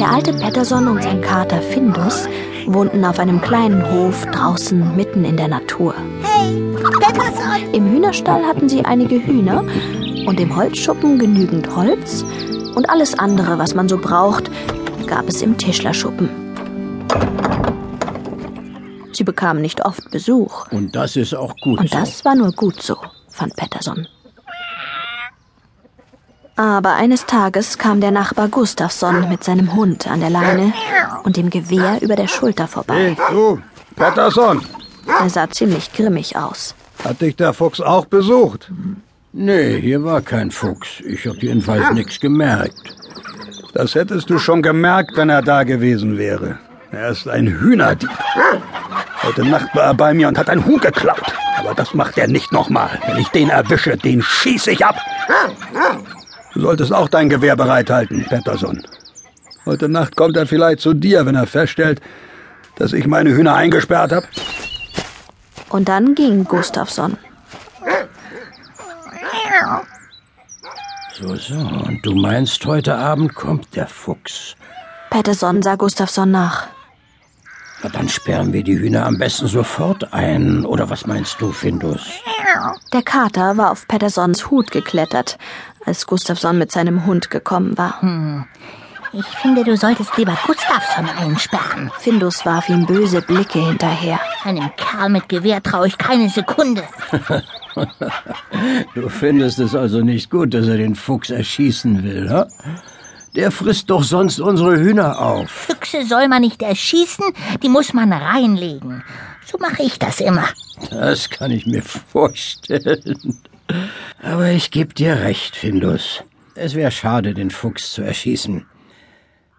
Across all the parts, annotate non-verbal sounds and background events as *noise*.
Der alte Petterson und sein Kater Findus wohnten auf einem kleinen Hof draußen mitten in der Natur. Hey, Petterson! Im Hühnerstall hatten sie einige Hühner und im Holzschuppen genügend Holz und alles andere, was man so braucht, gab es im Tischlerschuppen. Sie bekamen nicht oft Besuch. Und das ist auch gut Und so. das war nur gut so, fand Petterson. Aber eines Tages kam der Nachbar Gustafsson mit seinem Hund an der Leine und dem Gewehr über der Schulter vorbei. Hey, du, Patterson, Er sah ziemlich grimmig aus. hat dich der Fuchs auch besucht? Nee, hier war kein Fuchs. Ich hab jedenfalls nichts gemerkt. Das hättest du schon gemerkt, wenn er da gewesen wäre. Er ist ein Hühnerdieb. Heute Nacht war er bei mir und hat ein Huhn geklaut. Aber das macht er nicht nochmal. Wenn ich den erwische, den schieße ich ab. Du solltest auch dein Gewehr bereithalten, Petterson. Heute Nacht kommt er vielleicht zu dir, wenn er feststellt, dass ich meine Hühner eingesperrt habe. Und dann ging Gustafsson. So, so. Und du meinst, heute Abend kommt der Fuchs. Pettersson sah Gustafsson nach. Na, dann sperren wir die Hühner am besten sofort ein. Oder was meinst du, Findus? Der Kater war auf Petterssons Hut geklettert, als Gustafsson mit seinem Hund gekommen war. Ich finde, du solltest lieber Gustafsson einsperren. Findus warf ihm böse Blicke hinterher. Einem Kerl mit Gewehr traue ich keine Sekunde. *laughs* Du findest es also nicht gut, dass er den Fuchs erschießen will, ha? Der frisst doch sonst unsere Hühner auf. Füchse soll man nicht erschießen, die muss man reinlegen. So mache ich das immer. Das kann ich mir vorstellen. Aber ich geb dir recht, Findus. Es wäre schade, den Fuchs zu erschießen.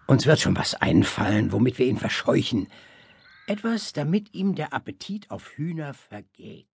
Uns wird schon was einfallen, womit wir ihn verscheuchen. Etwas, damit ihm der Appetit auf Hühner vergeht.